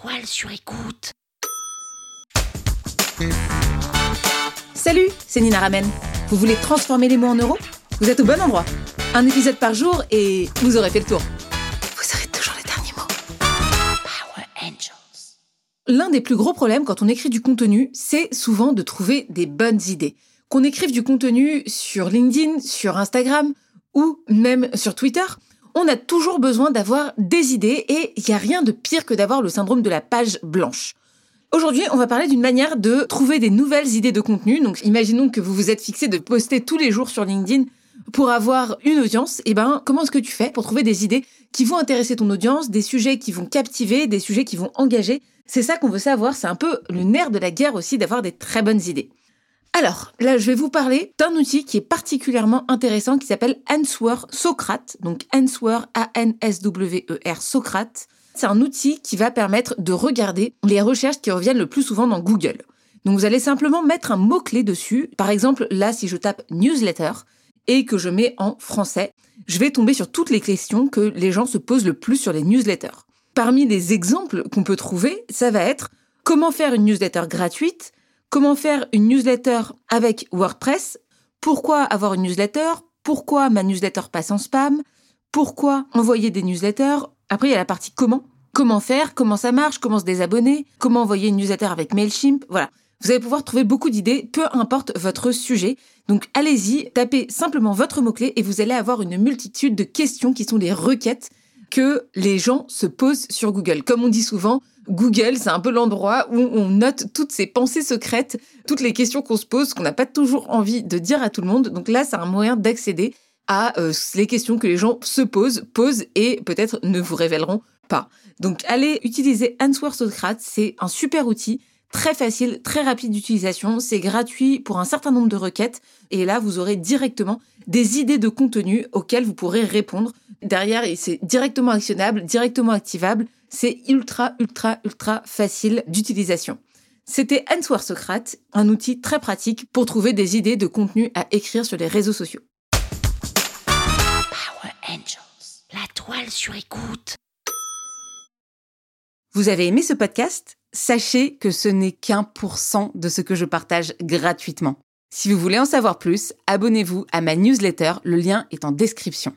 toile sur écoute. Salut, c'est Nina Ramen. Vous voulez transformer les mots en euros? Vous êtes au bon endroit. Un épisode par jour et vous aurez fait le tour. Vous aurez toujours les derniers mots. Power Angels. L'un des plus gros problèmes quand on écrit du contenu, c'est souvent de trouver des bonnes idées. Qu'on écrive du contenu sur LinkedIn, sur Instagram ou même sur Twitter, on a toujours besoin d'avoir des idées et il n'y a rien de pire que d'avoir le syndrome de la page blanche. Aujourd'hui, on va parler d'une manière de trouver des nouvelles idées de contenu. Donc, imaginons que vous vous êtes fixé de poster tous les jours sur LinkedIn pour avoir une audience. Et ben, comment est-ce que tu fais pour trouver des idées qui vont intéresser ton audience, des sujets qui vont captiver, des sujets qui vont engager? C'est ça qu'on veut savoir. C'est un peu le nerf de la guerre aussi d'avoir des très bonnes idées. Alors, là, je vais vous parler d'un outil qui est particulièrement intéressant qui s'appelle Answer Socrate. Donc, Answer, A-N-S-W-E-R, Socrate c'est un outil qui va permettre de regarder les recherches qui reviennent le plus souvent dans Google. Donc vous allez simplement mettre un mot-clé dessus. Par exemple, là, si je tape newsletter et que je mets en français, je vais tomber sur toutes les questions que les gens se posent le plus sur les newsletters. Parmi les exemples qu'on peut trouver, ça va être comment faire une newsletter gratuite, comment faire une newsletter avec WordPress, pourquoi avoir une newsletter, pourquoi ma newsletter passe en spam, pourquoi envoyer des newsletters, après, il y a la partie comment. Comment faire, comment ça marche, comment se désabonner, comment envoyer une newsletter avec MailChimp? Voilà. Vous allez pouvoir trouver beaucoup d'idées, peu importe votre sujet. Donc allez-y, tapez simplement votre mot-clé et vous allez avoir une multitude de questions qui sont des requêtes que les gens se posent sur Google. Comme on dit souvent, Google, c'est un peu l'endroit où on note toutes ces pensées secrètes, toutes les questions qu'on se pose, qu'on n'a pas toujours envie de dire à tout le monde. Donc là, c'est un moyen d'accéder à euh, les questions que les gens se posent, posent et peut-être ne vous révéleront pas. Donc allez utiliser Answer Socrate, c'est un super outil, très facile, très rapide d'utilisation, c'est gratuit pour un certain nombre de requêtes et là vous aurez directement des idées de contenu auxquelles vous pourrez répondre. Derrière, c'est directement actionnable, directement activable, c'est ultra ultra ultra facile d'utilisation. C'était Answer Socrate, un outil très pratique pour trouver des idées de contenu à écrire sur les réseaux sociaux. Angels. La toile sur écoute. Vous avez aimé ce podcast? Sachez que ce n'est qu'un pour cent de ce que je partage gratuitement. Si vous voulez en savoir plus, abonnez-vous à ma newsletter, le lien est en description.